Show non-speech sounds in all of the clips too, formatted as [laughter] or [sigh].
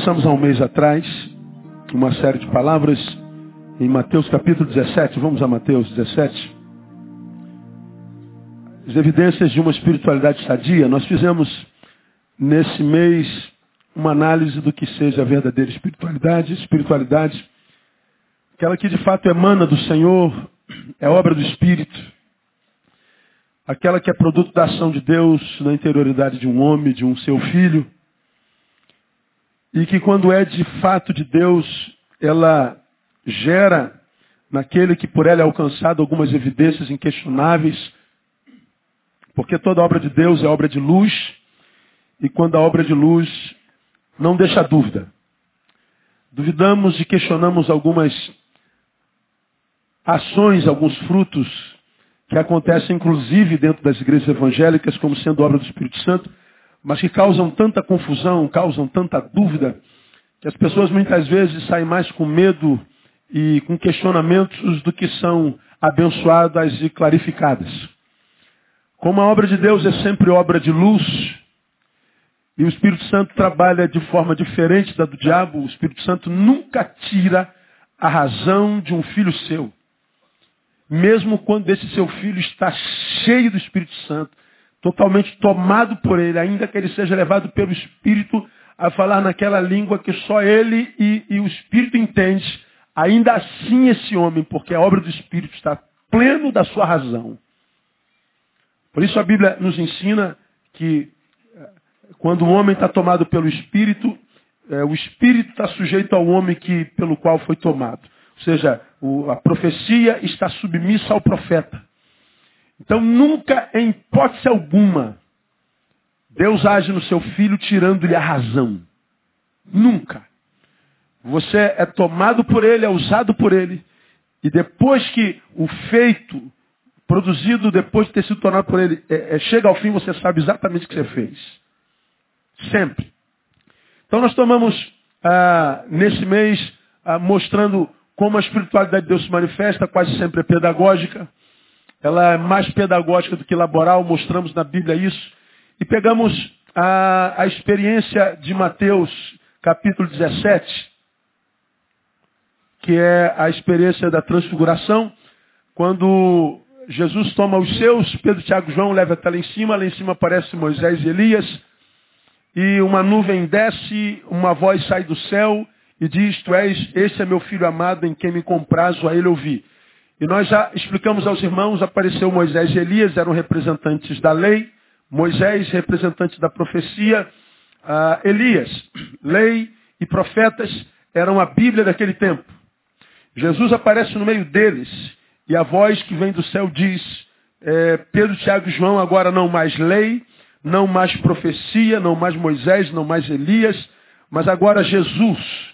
Começamos há um mês atrás uma série de palavras em Mateus capítulo 17. Vamos a Mateus 17. As evidências de uma espiritualidade sadia. Nós fizemos nesse mês uma análise do que seja a verdadeira espiritualidade. Espiritualidade, aquela que de fato emana do Senhor, é obra do Espírito. Aquela que é produto da ação de Deus na interioridade de um homem, de um seu filho e que quando é de fato de Deus, ela gera naquele que por ela é alcançado algumas evidências inquestionáveis, porque toda obra de Deus é obra de luz, e quando a obra de luz não deixa dúvida. Duvidamos e questionamos algumas ações, alguns frutos que acontecem inclusive dentro das igrejas evangélicas como sendo obra do Espírito Santo, mas que causam tanta confusão, causam tanta dúvida, que as pessoas muitas vezes saem mais com medo e com questionamentos do que são abençoadas e clarificadas. Como a obra de Deus é sempre obra de luz, e o Espírito Santo trabalha de forma diferente da do diabo, o Espírito Santo nunca tira a razão de um filho seu. Mesmo quando esse seu filho está cheio do Espírito Santo, totalmente tomado por ele, ainda que ele seja levado pelo Espírito a falar naquela língua que só ele e, e o Espírito entende, ainda assim esse homem, porque a obra do Espírito está pleno da sua razão. Por isso a Bíblia nos ensina que eh, quando o homem está tomado pelo Espírito, é, o Espírito está sujeito ao homem que, pelo qual foi tomado. Ou seja, o, a profecia está submissa ao profeta. Então nunca, em hipótese alguma, Deus age no seu filho tirando-lhe a razão. Nunca. Você é tomado por ele, é usado por ele. E depois que o feito, produzido depois de ter sido tornado por ele, é, é, chega ao fim, você sabe exatamente o que você fez. Sempre. Então nós tomamos ah, nesse mês ah, mostrando como a espiritualidade de Deus se manifesta, quase sempre é pedagógica. Ela é mais pedagógica do que laboral, mostramos na Bíblia isso. E pegamos a, a experiência de Mateus, capítulo 17, que é a experiência da transfiguração, quando Jesus toma os seus, Pedro, Tiago e João leva até lá em cima, lá em cima aparece Moisés e Elias, e uma nuvem desce, uma voz sai do céu e diz, tu és, esse é meu filho amado em quem me comprazo, a ele ouvi. E nós já explicamos aos irmãos, apareceu Moisés e Elias, eram representantes da lei, Moisés, representante da profecia, uh, Elias, lei e profetas eram a Bíblia daquele tempo. Jesus aparece no meio deles e a voz que vem do céu diz, é, Pedro, Tiago e João, agora não mais lei, não mais profecia, não mais Moisés, não mais Elias, mas agora Jesus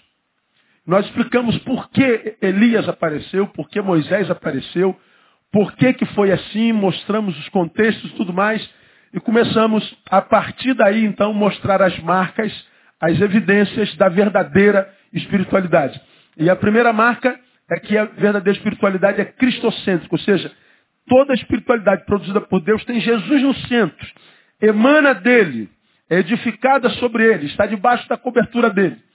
nós explicamos por que Elias apareceu, por que Moisés apareceu, por que, que foi assim, mostramos os contextos e tudo mais, e começamos, a partir daí, então, mostrar as marcas, as evidências da verdadeira espiritualidade. E a primeira marca é que a verdadeira espiritualidade é cristocêntrica, ou seja, toda a espiritualidade produzida por Deus tem Jesus no centro, emana dele, é edificada sobre ele, está debaixo da cobertura dele.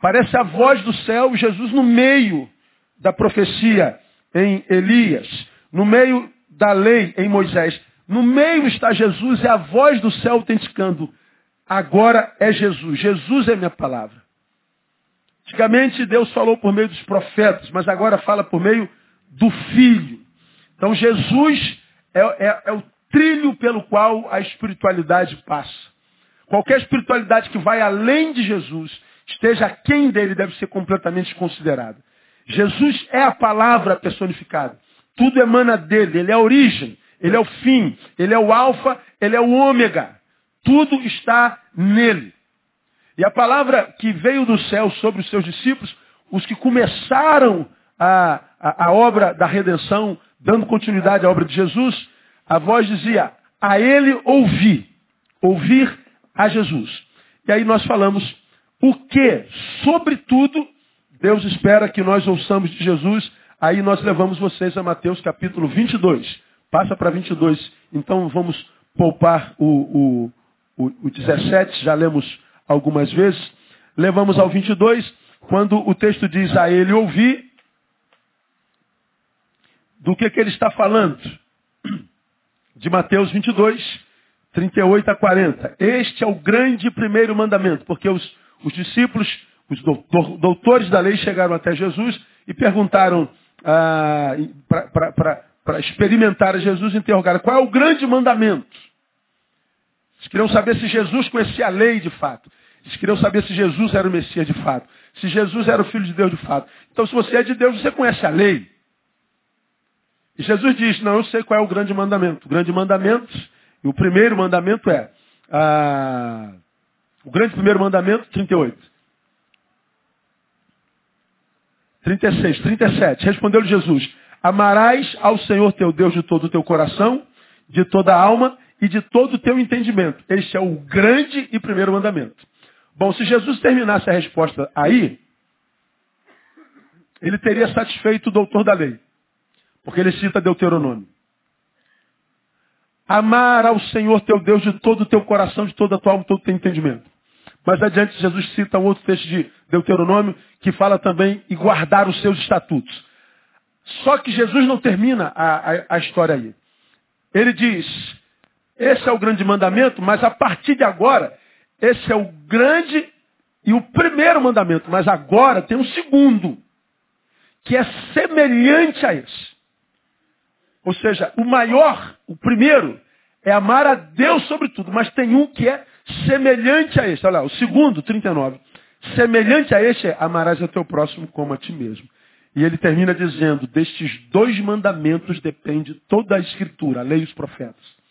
Parece a voz do céu, Jesus no meio da profecia em Elias, no meio da lei em Moisés. No meio está Jesus e a voz do céu autenticando. Agora é Jesus. Jesus é minha palavra. Antigamente Deus falou por meio dos profetas, mas agora fala por meio do Filho. Então Jesus é, é, é o trilho pelo qual a espiritualidade passa. Qualquer espiritualidade que vai além de Jesus esteja quem dele deve ser completamente considerado. Jesus é a palavra personificada. Tudo emana dele, ele é a origem, ele é o fim, ele é o alfa, ele é o ômega. Tudo está nele. E a palavra que veio do céu sobre os seus discípulos, os que começaram a, a, a obra da redenção, dando continuidade à obra de Jesus, a voz dizia, a ele ouvir, ouvir a Jesus. E aí nós falamos o que, sobretudo, Deus espera que nós ouçamos de Jesus. Aí nós levamos vocês a Mateus capítulo 22. Passa para 22. Então vamos poupar o, o, o, o 17, já lemos algumas vezes. levamos ao 22, quando o texto diz a ele ouvir, do que, que ele está falando? De Mateus 22, 38 a 40. Este é o grande primeiro mandamento, porque os, os discípulos, os doutor, doutores da lei chegaram até Jesus e perguntaram ah, para experimentar Jesus, interrogaram qual é o grande mandamento. Eles queriam saber se Jesus conhecia a lei de fato. Eles queriam saber se Jesus era o Messias de fato. Se Jesus era o Filho de Deus de fato. Então, se você é de Deus, você conhece a lei. E Jesus diz, não, eu sei qual é o grande mandamento. O grande mandamento, e o primeiro mandamento é, ah, o grande primeiro mandamento, 38. 36, 37. Respondeu-lhe Jesus, amarás ao Senhor teu Deus de todo o teu coração, de toda a alma e de todo o teu entendimento. Este é o grande e primeiro mandamento. Bom, se Jesus terminasse a resposta aí, ele teria satisfeito o doutor da lei. Porque ele cita Deuteronômio. Amar ao Senhor teu Deus de todo o teu coração, de toda a tua alma, todo o teu entendimento. Mas adiante Jesus cita um outro texto de Deuteronômio que fala também e guardar os seus estatutos. Só que Jesus não termina a, a, a história aí. Ele diz, esse é o grande mandamento, mas a partir de agora, esse é o grande e o primeiro mandamento. Mas agora tem um segundo, que é semelhante a esse. Ou seja, o maior, o primeiro, é amar a Deus sobre tudo. Mas tem um que é semelhante a este. Olha lá, o segundo, 39. Semelhante a este é amarás a teu próximo como a ti mesmo. E ele termina dizendo, destes dois mandamentos depende toda a escritura, a lei e os profetas.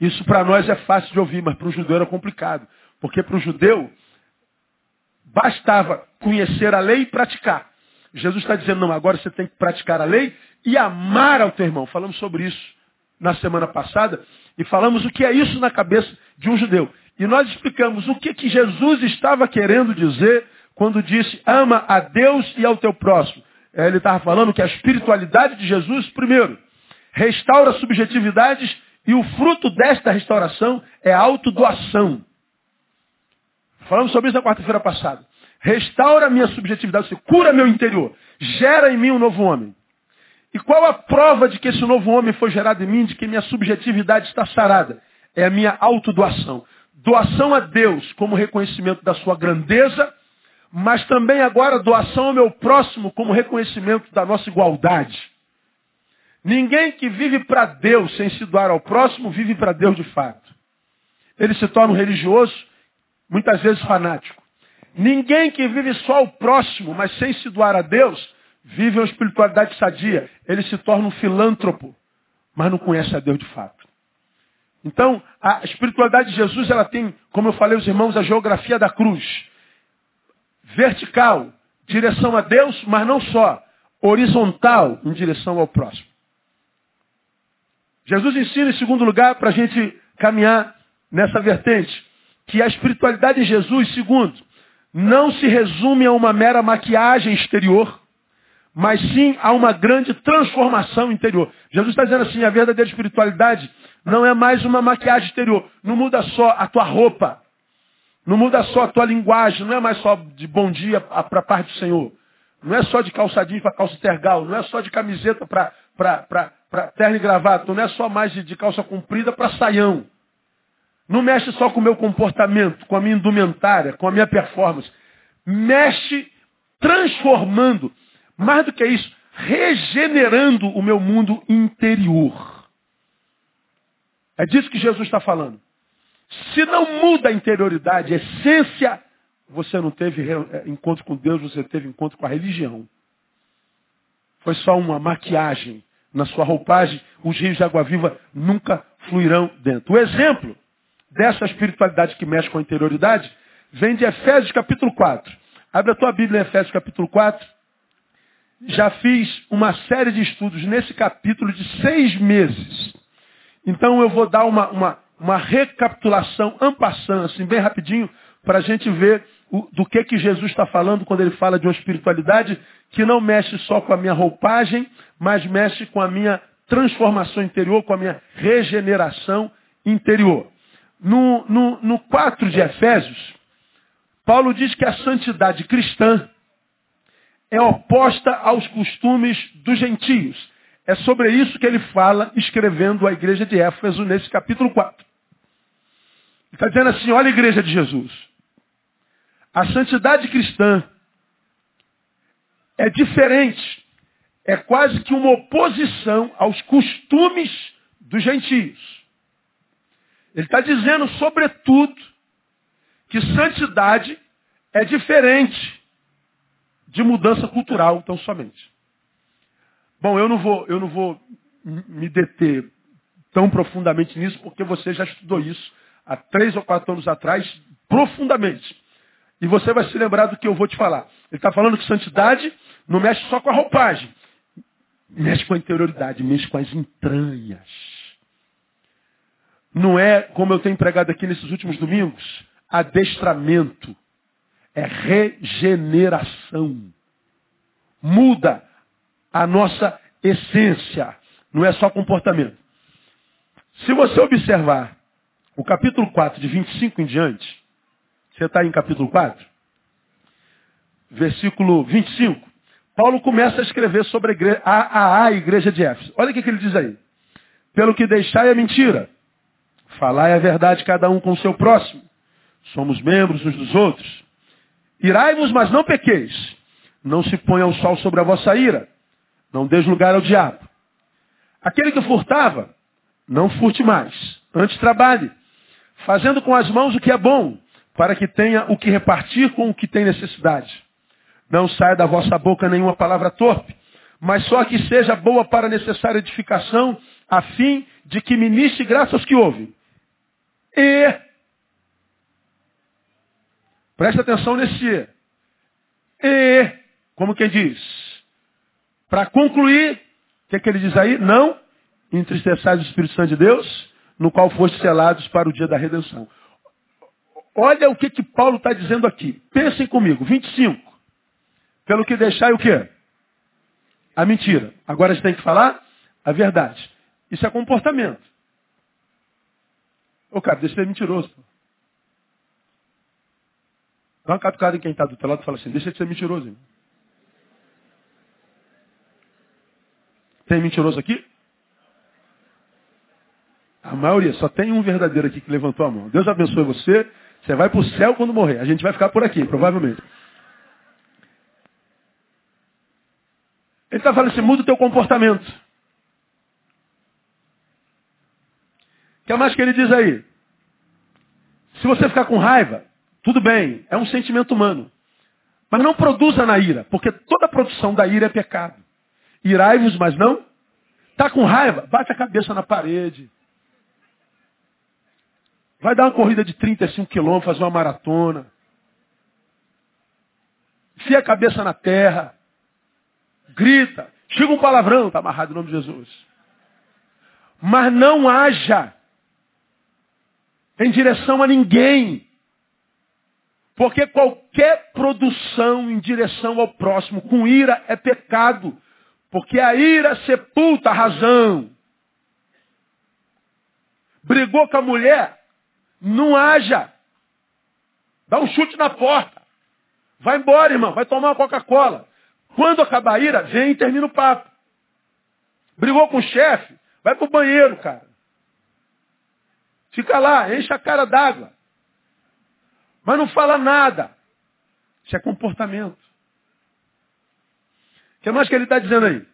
Isso para nós é fácil de ouvir, mas para o judeu era complicado. Porque para o judeu bastava conhecer a lei e praticar. Jesus está dizendo, não, agora você tem que praticar a lei e amar ao teu irmão. Falamos sobre isso na semana passada e falamos o que é isso na cabeça de um judeu. E nós explicamos o que, que Jesus estava querendo dizer quando disse ama a Deus e ao teu próximo. É, ele estava falando que a espiritualidade de Jesus, primeiro, restaura subjetividades e o fruto desta restauração é autodoação. Falamos sobre isso na quarta-feira passada. Restaura minha subjetividade, cura meu interior, gera em mim um novo homem. E qual a prova de que esse novo homem foi gerado em mim, de que minha subjetividade está sarada? É a minha autodoação. Doação a Deus como reconhecimento da sua grandeza, mas também agora doação ao meu próximo como reconhecimento da nossa igualdade. Ninguém que vive para Deus sem se doar ao próximo vive para Deus de fato. Ele se torna um religioso, muitas vezes fanático. Ninguém que vive só ao próximo, mas sem se doar a Deus, vive uma espiritualidade sadia. Ele se torna um filântropo, mas não conhece a Deus de fato. Então, a espiritualidade de Jesus, ela tem, como eu falei aos irmãos, a geografia da cruz. Vertical, direção a Deus, mas não só. Horizontal, em direção ao próximo. Jesus ensina, em segundo lugar, para a gente caminhar nessa vertente, que a espiritualidade de Jesus, segundo, não se resume a uma mera maquiagem exterior, mas sim a uma grande transformação interior. Jesus está dizendo assim, a verdadeira espiritualidade não é mais uma maquiagem exterior. Não muda só a tua roupa. Não muda só a tua linguagem. Não é mais só de bom dia para a parte do Senhor. Não é só de calçadinho para calça tergal. Não é só de camiseta para terno e gravata. Não é só mais de, de calça comprida para saião. Não mexe só com o meu comportamento, com a minha indumentária, com a minha performance. Mexe transformando, mais do que isso, regenerando o meu mundo interior. É disso que Jesus está falando. Se não muda a interioridade, a essência, você não teve é, encontro com Deus, você teve encontro com a religião. Foi só uma maquiagem na sua roupagem, os rios de água viva nunca fluirão dentro. O exemplo dessa espiritualidade que mexe com a interioridade, vem de Efésios capítulo 4. Abre a tua Bíblia em Efésios capítulo 4. Já fiz uma série de estudos nesse capítulo de seis meses. Então eu vou dar uma, uma, uma recapitulação ampassando, assim, bem rapidinho, para a gente ver o, do que, que Jesus está falando quando ele fala de uma espiritualidade que não mexe só com a minha roupagem, mas mexe com a minha transformação interior, com a minha regeneração interior. No, no, no 4 de Efésios, Paulo diz que a santidade cristã é oposta aos costumes dos gentios. É sobre isso que ele fala, escrevendo à igreja de Éfeso nesse capítulo 4. Ele está dizendo assim, olha a igreja de Jesus. A santidade cristã é diferente. É quase que uma oposição aos costumes dos gentios. Ele está dizendo, sobretudo, que santidade é diferente de mudança cultural, tão somente. Bom, eu não vou, eu não vou me deter tão profundamente nisso, porque você já estudou isso há três ou quatro anos atrás, profundamente. E você vai se lembrar do que eu vou te falar. Ele está falando que santidade não mexe só com a roupagem. Mexe com a interioridade, mexe com as entranhas. Não é, como eu tenho pregado aqui nesses últimos domingos, adestramento. É regeneração. Muda a nossa essência. Não é só comportamento. Se você observar o capítulo 4, de 25 em diante, você está em capítulo 4? Versículo 25. Paulo começa a escrever sobre a, igreja, a, a, a igreja de Éfeso. Olha o que, que ele diz aí. Pelo que deixai a mentira. Falai a verdade cada um com o seu próximo. Somos membros uns dos outros. Irai-vos, mas não pequeis. Não se ponha o sol sobre a vossa ira. Não deis lugar ao diabo. Aquele que furtava, não furte mais. Antes trabalhe, fazendo com as mãos o que é bom, para que tenha o que repartir com o que tem necessidade. Não saia da vossa boca nenhuma palavra torpe, mas só que seja boa para a necessária edificação, a fim de que ministre graça aos que ouvem. E, presta atenção nesse e, como quem diz, para concluir, o que, é que ele diz aí? Não entristeçais o Espírito Santo de Deus, no qual foste selados para o dia da redenção. Olha o que, que Paulo está dizendo aqui. Pensem comigo. 25. Pelo que deixar o quê? A mentira. Agora a gente tem que falar a verdade. Isso é comportamento. Ô cara, deixa de ser mentiroso. Dá uma catucada em quem está do teu lado e fala assim, deixa de ser mentiroso. Irmão. Tem mentiroso aqui? A maioria, só tem um verdadeiro aqui que levantou a mão. Deus abençoe você. Você vai para o céu quando morrer. A gente vai ficar por aqui, provavelmente. Ele está falando assim, muda o teu comportamento. O que mais que ele diz aí? Se você ficar com raiva, tudo bem, é um sentimento humano. Mas não produza na ira, porque toda produção da ira é pecado. Irai-vos, mas não. Está com raiva? Bate a cabeça na parede. Vai dar uma corrida de 35 quilômetros, fazer uma maratona. Enfia a cabeça na terra. Grita. Chega um palavrão, está amarrado em nome de Jesus. Mas não haja em direção a ninguém. Porque qualquer produção em direção ao próximo com ira é pecado. Porque a ira sepulta a razão. Brigou com a mulher, não haja. Dá um chute na porta. Vai embora, irmão. Vai tomar uma Coca-Cola. Quando acabar a ira, vem e termina o papo. Brigou com o chefe, vai pro banheiro, cara. Fica lá, enche a cara d'água. Mas não fala nada. Isso é comportamento. O que mais que ele está dizendo aí?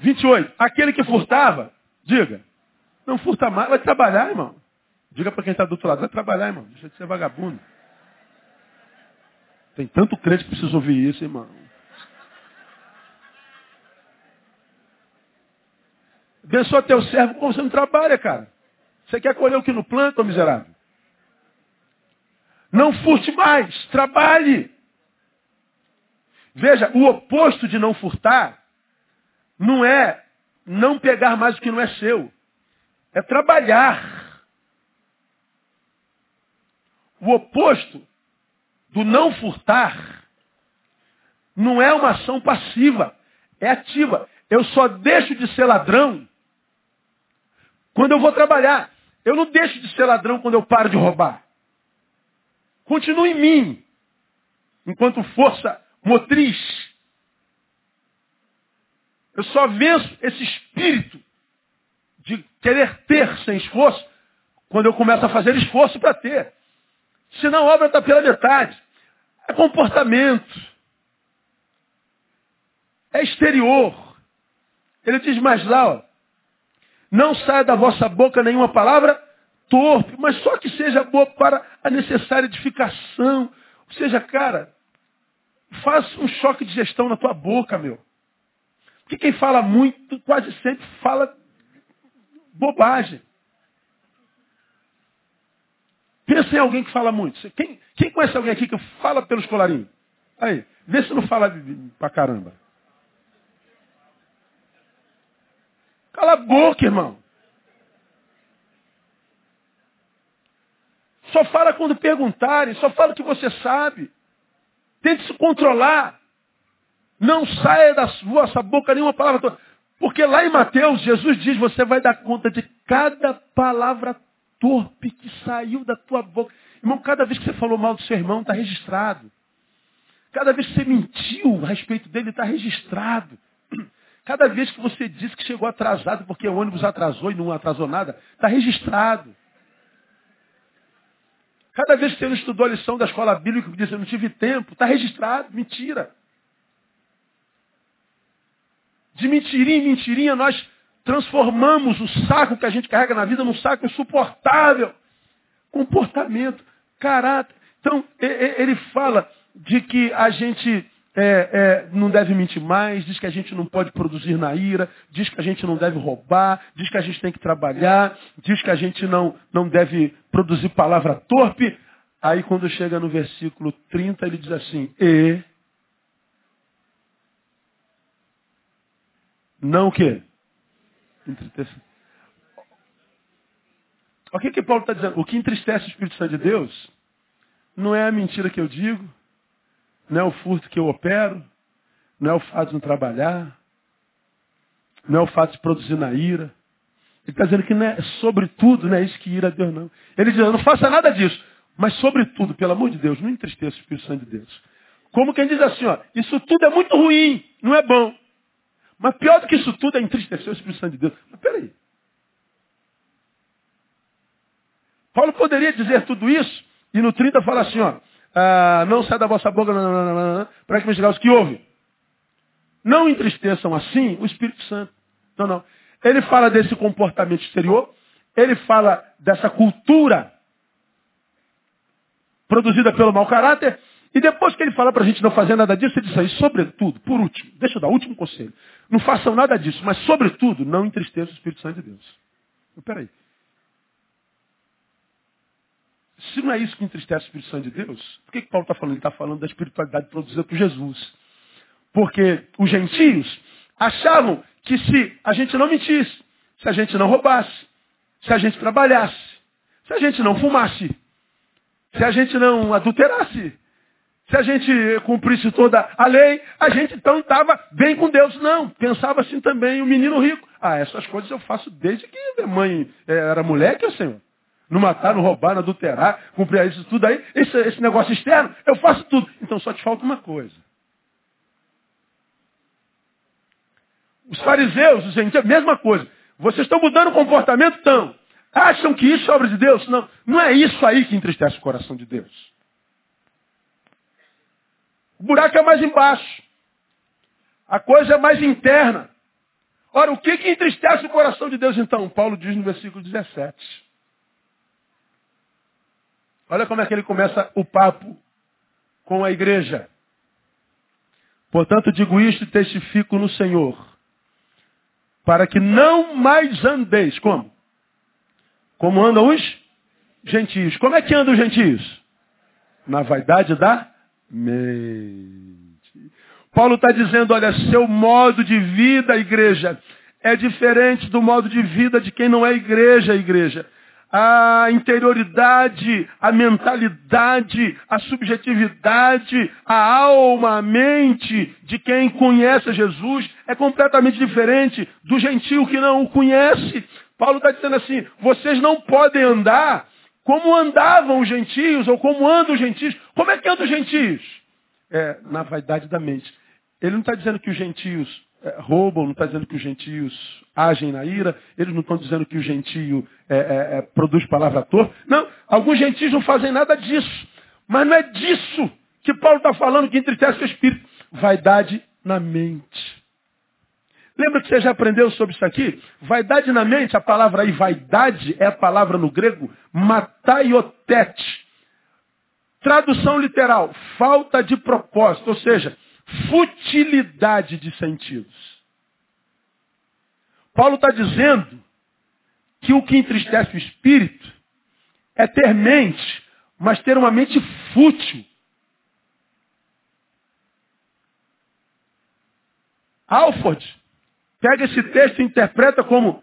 28. Aquele que furtava, diga, não furta mais, vai trabalhar, irmão. Diga para quem está do outro lado, vai trabalhar, irmão. Deixa de ser vagabundo. Tem tanto crente que precisa ouvir isso, irmão. Abençoa teu servo como você não trabalha, cara. Você quer colher o que no planta, miserável? Não furte mais, trabalhe. Veja, o oposto de não furtar não é não pegar mais o que não é seu. É trabalhar. O oposto do não furtar não é uma ação passiva, é ativa. Eu só deixo de ser ladrão quando eu vou trabalhar. Eu não deixo de ser ladrão quando eu paro de roubar. Continua em mim, enquanto força motriz. Eu só venço esse espírito de querer ter sem esforço quando eu começo a fazer esforço para ter. Senão a obra está pela metade. É comportamento. É exterior. Ele diz mais lá, ó, não saia da vossa boca nenhuma palavra torpe, mas só que seja boa para a necessária edificação. Ou seja, cara, faz um choque de gestão na tua boca, meu. Porque quem fala muito quase sempre fala bobagem. Pensa em alguém que fala muito. Quem, quem conhece alguém aqui que fala pelos colarinhos? Aí, vê se não fala pra caramba. Cala a boca, irmão. Só fala quando perguntarem, só fala o que você sabe. Tente se controlar. Não saia da vossa boca nenhuma palavra. Porque lá em Mateus, Jesus diz, você vai dar conta de cada palavra torpe que saiu da tua boca. Irmão, cada vez que você falou mal do seu irmão, está registrado. Cada vez que você mentiu a respeito dele, está registrado. Cada vez que você disse que chegou atrasado porque o ônibus atrasou e não atrasou nada, está registrado. Cada vez que você não estudou a lição da escola bíblica que disse eu não tive tempo, está registrado. Mentira. De mentirinha em mentirinha, nós transformamos o saco que a gente carrega na vida num saco insuportável. Comportamento, caráter. Então, ele fala de que a gente é, é, não deve mentir mais, diz que a gente não pode produzir na ira, diz que a gente não deve roubar, diz que a gente tem que trabalhar, diz que a gente não, não deve produzir palavra torpe. Aí quando chega no versículo 30, ele diz assim, e não o quê? Entristeça. O que, que Paulo está dizendo? O que entristece o Espírito Santo de Deus não é a mentira que eu digo, não é o furto que eu opero, não é o fato de não trabalhar, não é o fato de produzir na ira. Ele está dizendo que não é sobretudo, não é isso que ira a Deus, não. Ele diz, não faça nada disso, mas sobretudo, pelo amor de Deus, não entristeça o Espírito Santo de Deus. Como quem diz assim, ó, isso tudo é muito ruim, não é bom. Mas pior do que isso tudo é entristecer o Espírito Santo de Deus. Mas peraí. Paulo poderia dizer tudo isso e no 30 fala assim, ó, ah, não sai da vossa boca para que me os que ouvem. Não entristeçam assim o Espírito Santo. Não, não. Ele fala desse comportamento exterior, ele fala dessa cultura produzida pelo mau caráter, e depois que ele fala para a gente não fazer nada disso, ele diz aí, sobretudo, por último, deixa eu dar o último conselho. Não façam nada disso, mas sobretudo, não entristeçam o Espírito Santo de Deus. Espera aí. Se não é isso que entristece o Espírito Santo de Deus, por que, que Paulo está falando? Ele está falando da espiritualidade produzida por Jesus. Porque os gentios achavam que se a gente não mentisse, se a gente não roubasse, se a gente trabalhasse, se a gente não fumasse, se a gente não adulterasse, se a gente cumprisse toda a lei, a gente então estava bem com Deus. Não, pensava assim também o menino rico. Ah, essas coisas eu faço desde que minha mãe eh, era moleque, Senhor. Não matar, não roubar, não adulterar, cumprir isso tudo aí. Esse, esse negócio externo, eu faço tudo. Então só te falta uma coisa. Os fariseus, os gentios, mesma coisa. Vocês estão mudando o comportamento? Estão. Acham que isso é obra de Deus? Não. Não é isso aí que entristece o coração de Deus. O buraco é mais embaixo. A coisa é mais interna. Ora, o que, que entristece o coração de Deus então? Paulo diz no versículo 17. Olha como é que ele começa o papo com a igreja. Portanto, digo isto e testifico no Senhor, para que não mais andeis. Como? Como andam os gentios. Como é que andam os gentios? Na vaidade da mente. Paulo está dizendo, olha, seu modo de vida, igreja, é diferente do modo de vida de quem não é igreja, igreja a interioridade, a mentalidade, a subjetividade, a alma, a mente de quem conhece Jesus é completamente diferente do gentio que não o conhece. Paulo está dizendo assim, vocês não podem andar como andavam os gentios, ou como andam os gentios. Como é que andam os gentios? É, na vaidade da mente. Ele não está dizendo que os gentios roubam, não está dizendo que os gentios agem na ira, eles não estão dizendo que o gentio é, é, é produz palavra torta. Não, alguns gentios não fazem nada disso. Mas não é disso que Paulo está falando que entristece o espírito. Vaidade na mente. Lembra que você já aprendeu sobre isso aqui? Vaidade na mente, a palavra aí, vaidade, é a palavra no grego mataiotete. Tradução literal, falta de propósito, ou seja, futilidade de sentidos. Paulo está dizendo que o que entristece o espírito é ter mente, mas ter uma mente fútil. Alford pega esse texto e interpreta como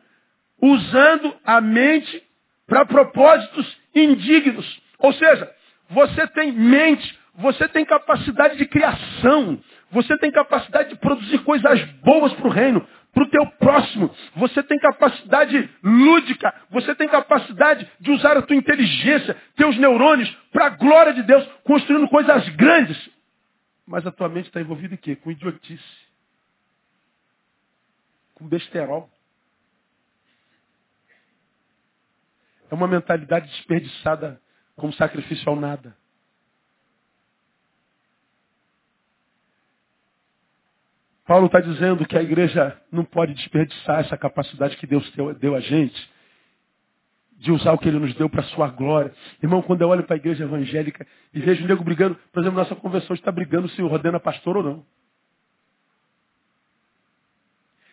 usando a mente para propósitos indignos. Ou seja, você tem mente, você tem capacidade de criação, você tem capacidade de produzir coisas boas para o reino, para o teu próximo. Você tem capacidade lúdica, você tem capacidade de usar a tua inteligência, teus neurônios, para a glória de Deus, construindo coisas grandes. Mas a tua mente está envolvida em quê? Com idiotice. Com besterol. É uma mentalidade desperdiçada como sacrifício ao nada. Paulo está dizendo que a igreja não pode desperdiçar essa capacidade que Deus deu a gente de usar o que ele nos deu para a sua glória. Irmão, quando eu olho para a igreja evangélica e vejo o nego brigando, por exemplo, nossa convenção está brigando se ordena pastor ou não.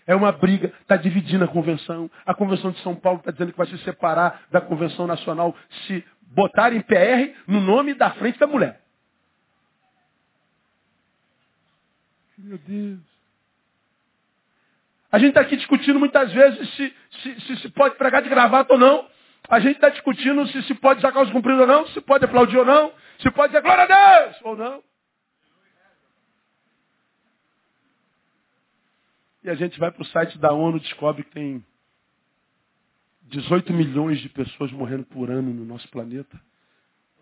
É uma briga, está dividindo a convenção. A convenção de São Paulo está dizendo que vai se separar da convenção nacional se botarem PR no nome da frente da mulher. Meu Deus. A gente está aqui discutindo muitas vezes se se, se, se pode pregar de gravata ou não. A gente está discutindo se se pode usar calça comprida ou não, se pode aplaudir ou não, se pode dizer glória a Deus ou não. E a gente vai para o site da ONU e descobre que tem 18 milhões de pessoas morrendo por ano no nosso planeta.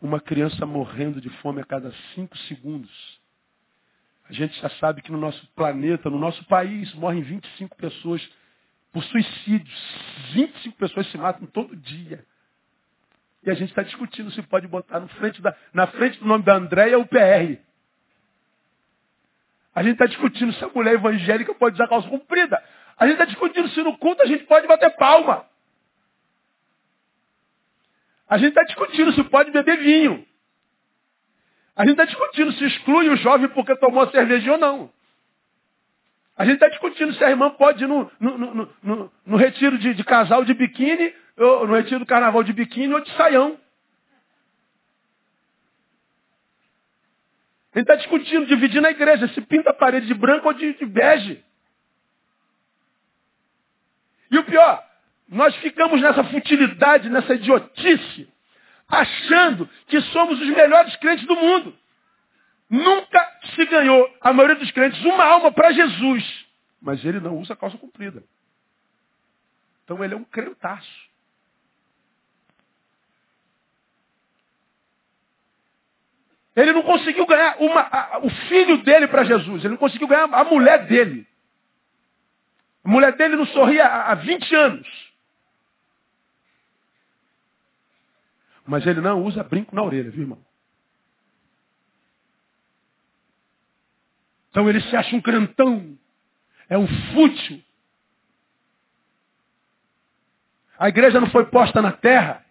Uma criança morrendo de fome a cada 5 segundos. A gente já sabe que no nosso planeta, no nosso país, morrem 25 pessoas por suicídios. 25 pessoas se matam todo dia. E a gente está discutindo se pode botar frente da, na frente do nome da Andréia o PR. A gente está discutindo se a mulher evangélica pode usar calça comprida. A gente está discutindo se no culto a gente pode bater palma. A gente está discutindo se pode beber vinho. A gente está discutindo se exclui o jovem porque tomou a cerveja ou não. A gente está discutindo se a irmã pode ir no, no, no, no, no retiro de, de, casal de biquíni, ou no retiro do carnaval de biquíni ou de saião. A gente está discutindo, dividindo a igreja, se pinta a parede de branco ou de, de bege. E o pior, nós ficamos nessa futilidade, nessa idiotice, achando que somos os melhores crentes do mundo. Nunca se ganhou, a maioria dos crentes, uma alma para Jesus. Mas ele não usa calça comprida. Então ele é um crentaço. Ele não conseguiu ganhar uma, a, o filho dele para Jesus. Ele não conseguiu ganhar a mulher dele. A mulher dele não sorria há, há 20 anos. Mas ele não usa brinco na orelha, viu, irmão? Então ele se acha um crentão. É um fútil. A igreja não foi posta na terra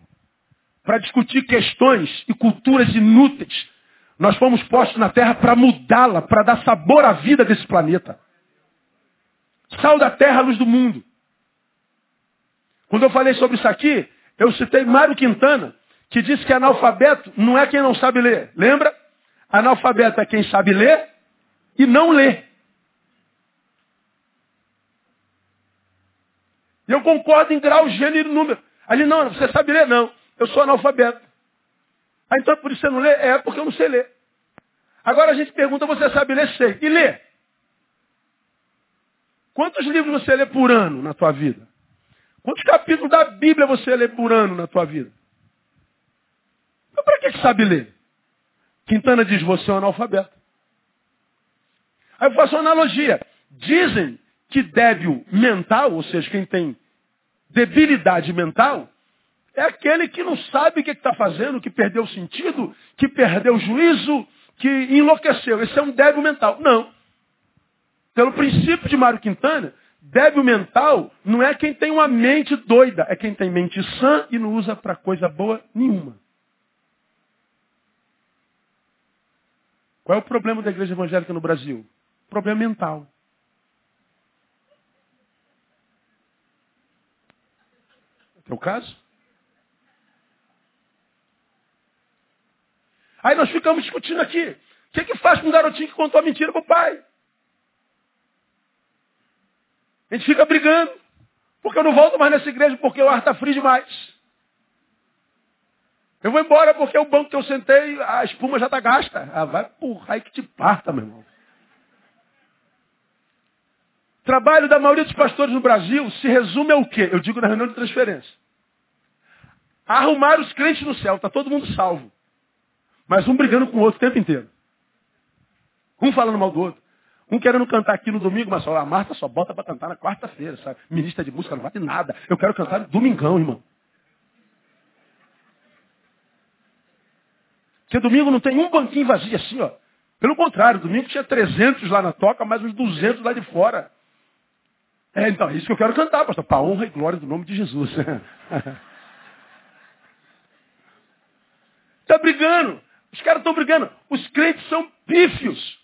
para discutir questões e culturas inúteis. Nós fomos postos na terra para mudá-la, para dar sabor à vida desse planeta. Sal da terra, luz do mundo. Quando eu falei sobre isso aqui, eu citei Mário Quintana, que diz que analfabeto não é quem não sabe ler. Lembra? Analfabeto é quem sabe ler e não lê. E eu concordo em grau, gênero e número. Ali, não, você sabe ler? Não. Eu sou analfabeto. Ah, então por isso você não lê? É porque eu não sei ler. Agora a gente pergunta, você sabe ler? Sei. E lê? Quantos livros você lê por ano na tua vida? Quantos capítulos da Bíblia você lê por ano na tua vida? Sabe ler. Quintana diz, você é um analfabeto. Aí eu faço uma analogia. Dizem que débil mental, ou seja, quem tem debilidade mental, é aquele que não sabe o que está fazendo, que perdeu o sentido, que perdeu o juízo, que enlouqueceu. Esse é um débil mental. Não. Pelo princípio de Mário Quintana, débil mental não é quem tem uma mente doida, é quem tem mente sã e não usa para coisa boa nenhuma. Qual é o problema da igreja evangélica no Brasil? Problema mental. É o caso? Aí nós ficamos discutindo aqui. O que, que faz com um garotinho que contou a mentira para o pai? A gente fica brigando. Porque eu não volto mais nessa igreja porque o ar está frio demais. Eu vou embora porque o banco que eu sentei, a espuma já está gasta. Ah, vai porra, aí que te parta, meu irmão. Trabalho da maioria dos pastores no Brasil se resume ao quê? Eu digo na reunião de transferência. Arrumar os crentes no céu, está todo mundo salvo. Mas um brigando com o outro o tempo inteiro. Um falando mal do outro. Um querendo cantar aqui no domingo, mas só a Marta só bota para cantar na quarta-feira, sabe? Ministra de música não vale nada. Eu quero cantar no domingão, irmão. Porque domingo não tem um banquinho vazio assim, ó. Pelo contrário, domingo tinha 300 lá na toca, mais uns 200 lá de fora. É, então, é isso que eu quero cantar, pastor. Para honra e glória do nome de Jesus. Está [laughs] brigando. Os caras estão brigando. Os crentes são pífios.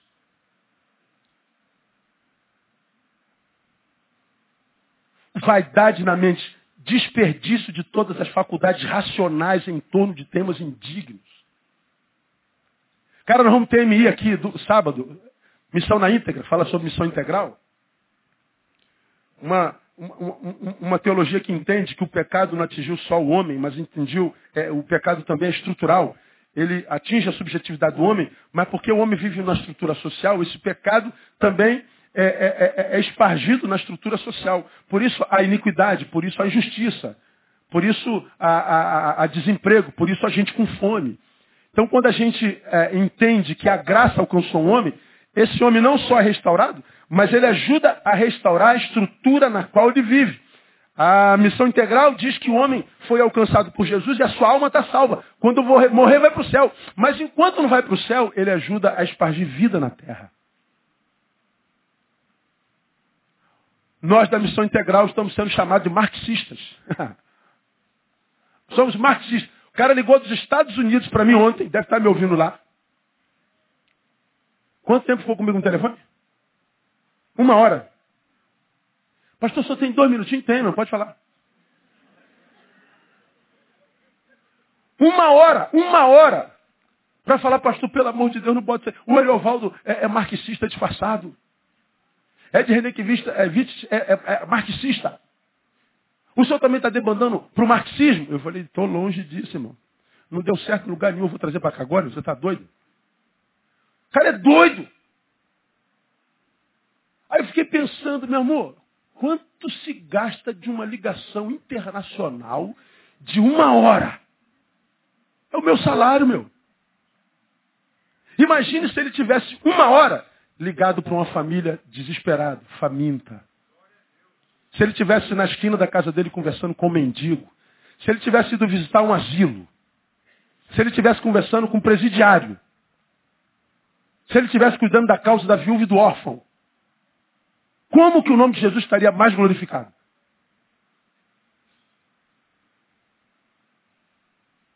Vaidade na mente. Desperdício de todas as faculdades racionais em torno de temas indignos. Cara, nós vamos ter MI aqui do sábado. Missão na íntegra. Fala sobre missão integral uma, uma, uma, teologia que entende que o pecado não atingiu só o homem, mas entendiu é, o pecado também é estrutural. Ele atinge a subjetividade do homem, mas porque o homem vive numa estrutura social, esse pecado também é, é, é, é espargido na estrutura social. Por isso a iniquidade, por isso a injustiça, por isso a, a, a desemprego, por isso a gente com fome. Então, quando a gente é, entende que a graça alcançou um homem, esse homem não só é restaurado, mas ele ajuda a restaurar a estrutura na qual ele vive. A missão integral diz que o homem foi alcançado por Jesus e a sua alma está salva. Quando morrer, vai para o céu. Mas enquanto não vai para o céu, ele ajuda a espargir vida na terra. Nós da missão integral estamos sendo chamados de marxistas. [laughs] Somos marxistas. O cara ligou dos Estados Unidos para mim ontem, deve estar me ouvindo lá. Quanto tempo ficou comigo no telefone? Uma hora. Pastor, só tem dois minutinhos? Tem, não pode falar. Uma hora, uma hora. Para falar, pastor, pelo amor de Deus, não pode ser. O Eliovaldo é, é marxista disfarçado. É de Renequivista, é, é, é, é marxista. O senhor também está debandando para o marxismo? Eu falei, estou longe disso, irmão. Não deu certo em lugar nenhum, vou trazer para cá agora, você está doido? O cara é doido. Aí eu fiquei pensando, meu amor, quanto se gasta de uma ligação internacional de uma hora? É o meu salário, meu. Imagine se ele tivesse uma hora ligado para uma família desesperada, faminta. Se ele tivesse na esquina da casa dele conversando com um mendigo. Se ele tivesse ido visitar um asilo. Se ele tivesse conversando com um presidiário. Se ele estivesse cuidando da causa da viúva e do órfão, como que o nome de Jesus estaria mais glorificado?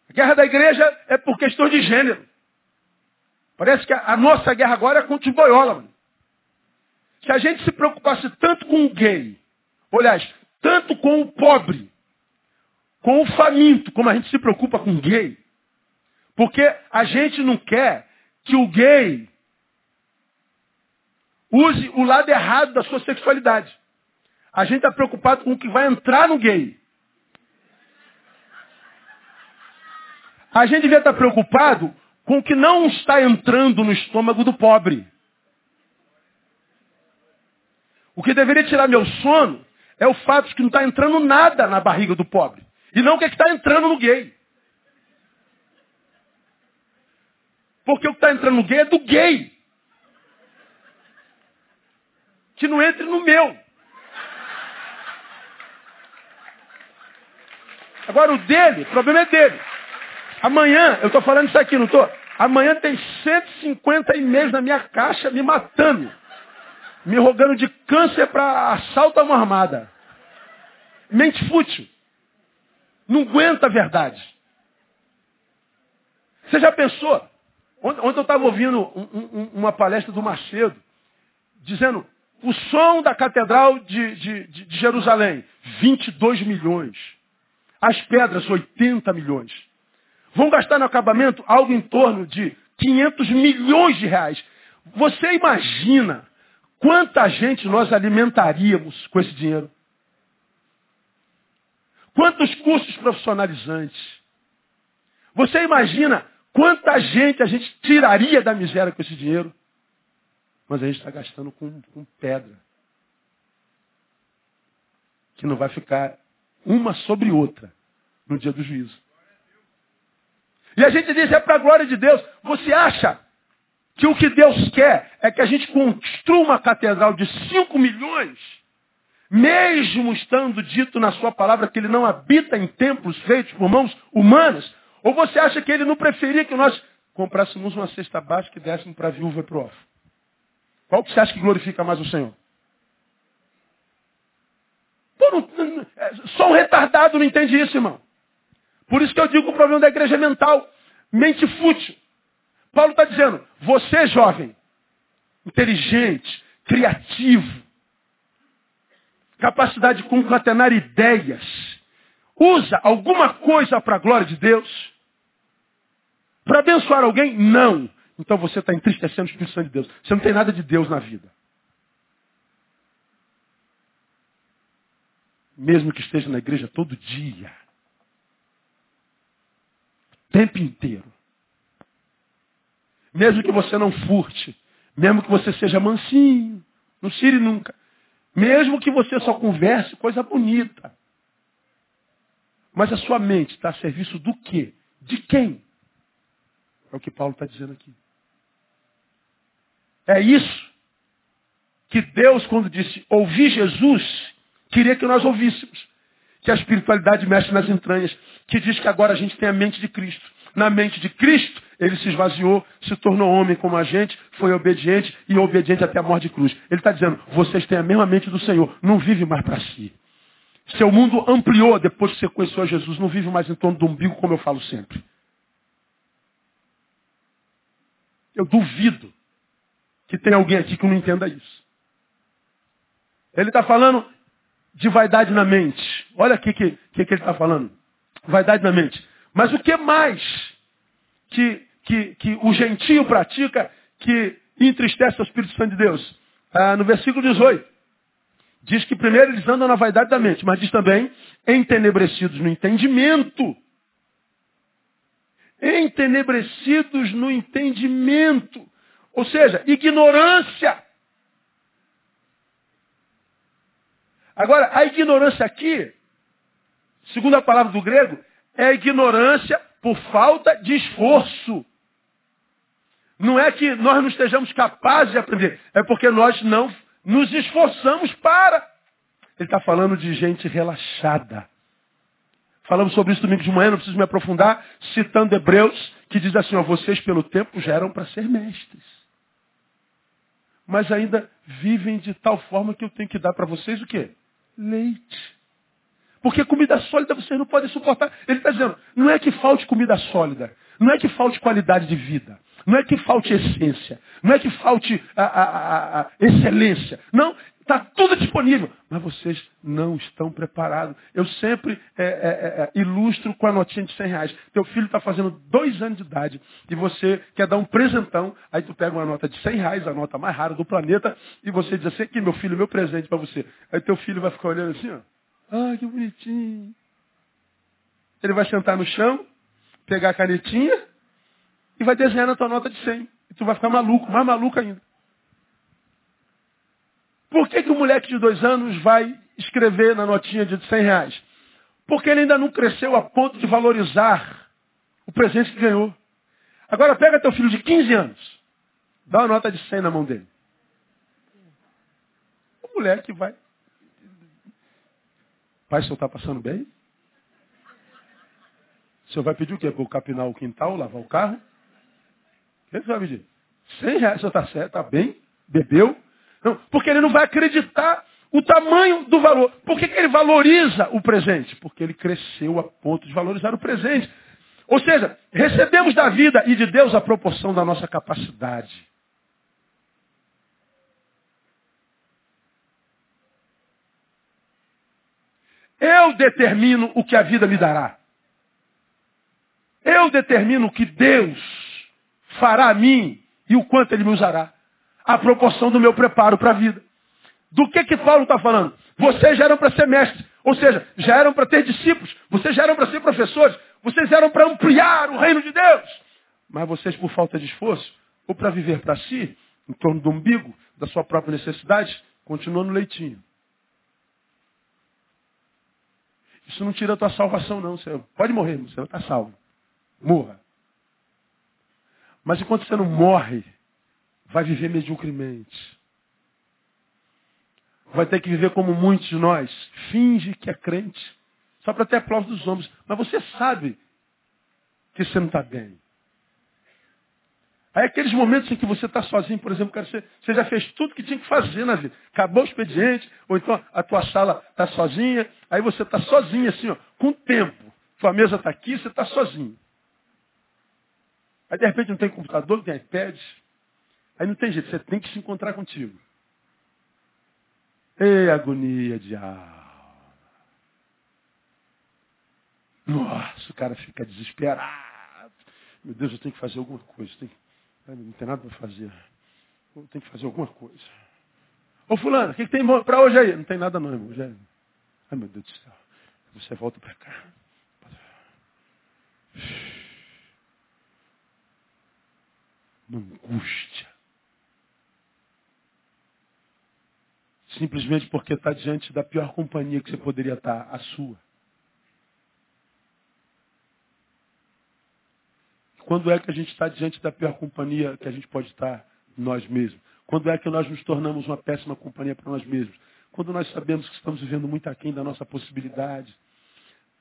A guerra da igreja é por questão de gênero. Parece que a, nossa guerra agora é contra os boiola. Mano. Se a gente se preocupasse tanto com o gay, aliás, tanto com o pobre, com o faminto, como a gente se preocupa com o gay, porque a gente não quer que o gay use o lado errado da sua sexualidade. A gente está preocupado com o que vai entrar no gay. A gente devia estar tá preocupado com o que não está entrando no estômago do pobre. O que deveria tirar meu sono é o fato de que não está entrando nada na barriga do pobre. E não o que está entrando no gay. Porque o que está entrando no gay é do gay. Que não entre no meu. Agora o dele, o problema é dele. Amanhã, eu estou falando isso aqui, não estou? Amanhã tem 150 e-mails na minha caixa me matando. Me rogando de câncer para assalto a uma armada. Mente fútil. Não aguenta a verdade. Você já pensou? Ontem eu estava ouvindo um, um, uma palestra do Macedo, dizendo o som da Catedral de, de, de Jerusalém, 22 milhões. As pedras, 80 milhões. Vão gastar no acabamento algo em torno de 500 milhões de reais. Você imagina quanta gente nós alimentaríamos com esse dinheiro? Quantos cursos profissionalizantes? Você imagina quanta gente a gente tiraria da miséria com esse dinheiro? Mas a gente está gastando com, com pedra. Que não vai ficar uma sobre outra no dia do juízo. E a gente diz, é para a glória de Deus. Você acha que o que Deus quer é que a gente construa uma catedral de 5 milhões, mesmo estando dito na sua palavra que ele não habita em templos feitos por mãos humanas? Ou você acha que ele não preferia que nós comprássemos uma cesta básica e dessemos para a viúva e para o órfão? Qual que você acha que glorifica mais o Senhor? Pô, é, só um retardado não entende isso, irmão. Por isso que eu digo que o problema da igreja é mental. Mente fútil. Paulo está dizendo, você jovem, inteligente, criativo, capacidade de concatenar ideias, usa alguma coisa para a glória de Deus? Para abençoar alguém? Não. Então você está entristecendo o Espírito Santo de Deus. Você não tem nada de Deus na vida. Mesmo que esteja na igreja todo dia tempo inteiro. Mesmo que você não furte, mesmo que você seja mansinho, não tire nunca. Mesmo que você só converse coisa bonita. Mas a sua mente está a serviço do quê? De quem? É o que Paulo está dizendo aqui. É isso que Deus, quando disse ouvir Jesus, queria que nós ouvíssemos que a espiritualidade mexe nas entranhas, que diz que agora a gente tem a mente de Cristo. Na mente de Cristo, ele se esvaziou, se tornou homem como a gente, foi obediente e obediente até a morte de cruz. Ele está dizendo, vocês têm a mesma mente do Senhor, não vive mais para si. Seu mundo ampliou depois que você conheceu a Jesus, não vive mais em torno do umbigo, como eu falo sempre. Eu duvido que tenha alguém aqui que não entenda isso. Ele está falando de vaidade na mente. Olha aqui o que, que, que, ele está falando. Vaidade na mente. Mas o que mais que, que, que o gentio pratica que entristece o Espírito Santo de Deus? Ah, no versículo 18. Diz que primeiro eles andam na vaidade da mente, mas diz também, entenebrecidos no entendimento. Entenebrecidos no entendimento. Ou seja, ignorância. Agora, a ignorância aqui, segundo a palavra do grego, é ignorância por falta de esforço. Não é que nós não estejamos capazes de aprender, é porque nós não nos esforçamos para. Ele está falando de gente relaxada. Falamos sobre isso domingo de manhã, não preciso me aprofundar, citando Hebreus, que diz assim, ó, vocês pelo tempo já eram para ser mestres. Mas ainda vivem de tal forma que eu tenho que dar para vocês o quê? leite. Porque comida sólida vocês não podem suportar. Ele está dizendo, não é que falte comida sólida, não é que falte qualidade de vida, não é que falte essência, não é que falte a, a, a, excelência. Não, está tudo disponível. Mas vocês não estão preparados. Eu sempre é, é, é, é ilustro com a notinha de 100 reais. Teu filho está fazendo dois anos de idade e você quer dar um presentão, aí tu pega uma nota de 100 reais, a nota mais rara do planeta, e você diz assim, aqui meu filho, meu presente para você. Aí teu filho vai ficar olhando assim, ó. Ah, que bonitinho. Ele vai sentar no chão, pegar a canetinha e vai desenhar na tua nota de 100. E tu vai ficar maluco, mais maluco ainda. Por que, que o moleque de dois anos vai escrever na notinha de 100 reais? Porque ele ainda não cresceu a ponto de valorizar o presente que ganhou. Agora pega teu filho de 15 anos. Dá uma nota de 100 na mão dele. O moleque vai. Pai, o senhor está passando bem? O senhor vai pedir o quê? Para capinar o quintal, lavar o carro? O que você vai pedir? 100 reais, o senhor está certo, está bem? Bebeu? Não, porque ele não vai acreditar o tamanho do valor. Por que, que ele valoriza o presente? Porque ele cresceu a ponto de valorizar o presente. Ou seja, recebemos da vida e de Deus a proporção da nossa capacidade. Eu determino o que a vida me dará. Eu determino o que Deus fará a mim e o quanto Ele me usará. A proporção do meu preparo para a vida. Do que que Paulo está falando? Vocês já eram para ser mestres. Ou seja, já eram para ter discípulos. Vocês já eram para ser professores. Vocês eram para ampliar o reino de Deus. Mas vocês, por falta de esforço, ou para viver para si, em torno do umbigo, da sua própria necessidade, continuam no leitinho. Isso não tira a tua salvação, não. Você pode morrer, você não está salvo. Morra. Mas enquanto você não morre, vai viver mediocremente vai ter que viver como muitos de nós. Finge que é crente. Só para ter aplauso dos homens. Mas você sabe que você não está bem. Aí aqueles momentos em que você está sozinho, por exemplo, cara, você, você, já fez tudo que tinha que fazer na vida. Acabou o expediente, ou então a tua sala está sozinha, aí você está sozinho assim, ó, com tempo. Tua mesa está aqui, você está sozinho. Aí de repente não tem computador, não tem iPad. Aí não tem jeito, você tem que se encontrar contigo. Ei, agonia de alma. Nossa, o cara fica desesperado. Meu Deus, eu tenho que fazer alguma coisa. Tenho... Não tem nada para fazer. Eu tenho que fazer alguma coisa. Ô fulano, o que, que tem para hoje aí? Não tem nada não, irmão. Já... Ai meu Deus do céu. Você volta para cá. Uma angústia. Simplesmente porque está diante da pior companhia que você poderia estar, a sua. Quando é que a gente está diante da pior companhia que a gente pode estar? Nós mesmos. Quando é que nós nos tornamos uma péssima companhia para nós mesmos? Quando nós sabemos que estamos vivendo muito aquém da nossa possibilidade.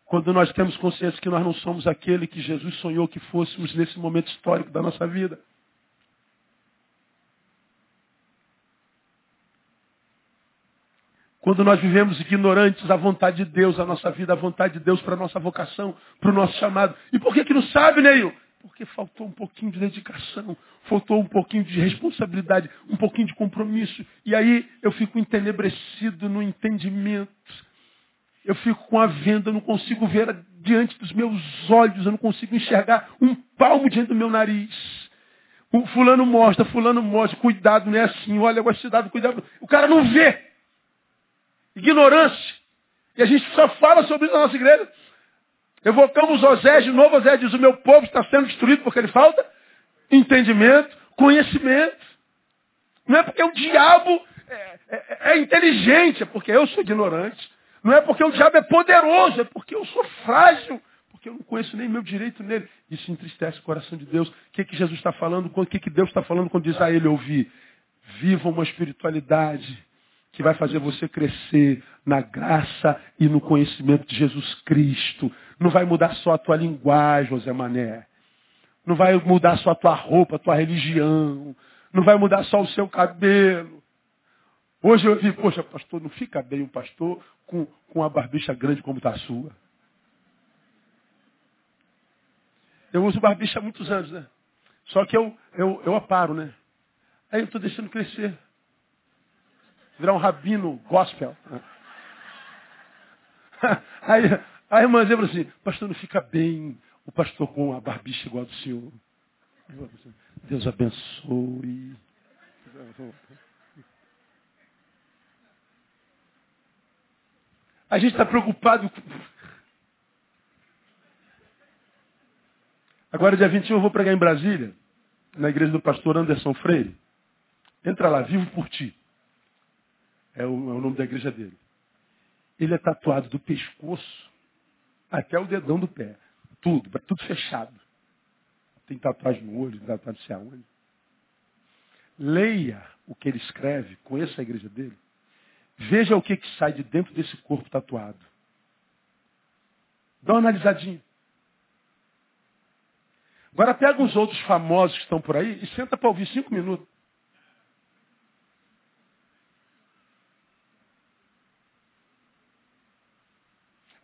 Quando nós temos consciência que nós não somos aquele que Jesus sonhou que fôssemos nesse momento histórico da nossa vida. Quando nós vivemos ignorantes da vontade de Deus, a nossa vida, a vontade de Deus para a nossa vocação, para o nosso chamado. E por que que não sabe, Neil? Porque faltou um pouquinho de dedicação, faltou um pouquinho de responsabilidade, um pouquinho de compromisso. E aí eu fico entenebrecido no entendimento. Eu fico com a venda, eu não consigo ver diante dos meus olhos, eu não consigo enxergar um palmo diante do meu nariz. O fulano mostra, fulano mostra, cuidado, não é assim, olha, cuidado, cuidado. O cara não vê ignorância. E a gente só fala sobre isso na nossa igreja. Evocamos Osés de novo, Osés diz, o meu povo está sendo destruído porque ele falta entendimento, conhecimento. Não é porque o diabo é, é, é inteligente, é porque eu sou ignorante. Não é porque o diabo é poderoso, é porque eu sou frágil, porque eu não conheço nem meu direito nele. Isso entristece o coração de Deus. O que, que Jesus está falando? O que, que Deus está falando quando diz a ele ouvir? Viva uma espiritualidade que vai fazer você crescer na graça e no conhecimento de Jesus Cristo. Não vai mudar só a tua linguagem, José Mané. Não vai mudar só a tua roupa, a tua religião. Não vai mudar só o seu cabelo. Hoje eu vi, poxa, pastor, não fica bem um pastor com, com a barbicha grande como está a sua. Eu uso barbicha há muitos anos, né? Só que eu, eu, eu aparo, né? Aí eu estou deixando crescer virar um rabino gospel. [laughs] Aí a irmã falou assim, pastor, não fica bem o pastor com a barbicha igual do senhor. Deus abençoe. A gente está preocupado. Agora, dia 21, eu vou pregar em Brasília, na igreja do pastor Anderson Freire. Entra lá, vivo por ti. É o, é o nome da igreja dele. Ele é tatuado do pescoço até o dedão do pé. Tudo, tudo fechado. tem tatuagem no olho, tatuagem não sei aonde. Leia o que ele escreve, conheça a igreja dele. Veja o que, que sai de dentro desse corpo tatuado. Dá uma analisadinha. Agora pega os outros famosos que estão por aí e senta para ouvir cinco minutos.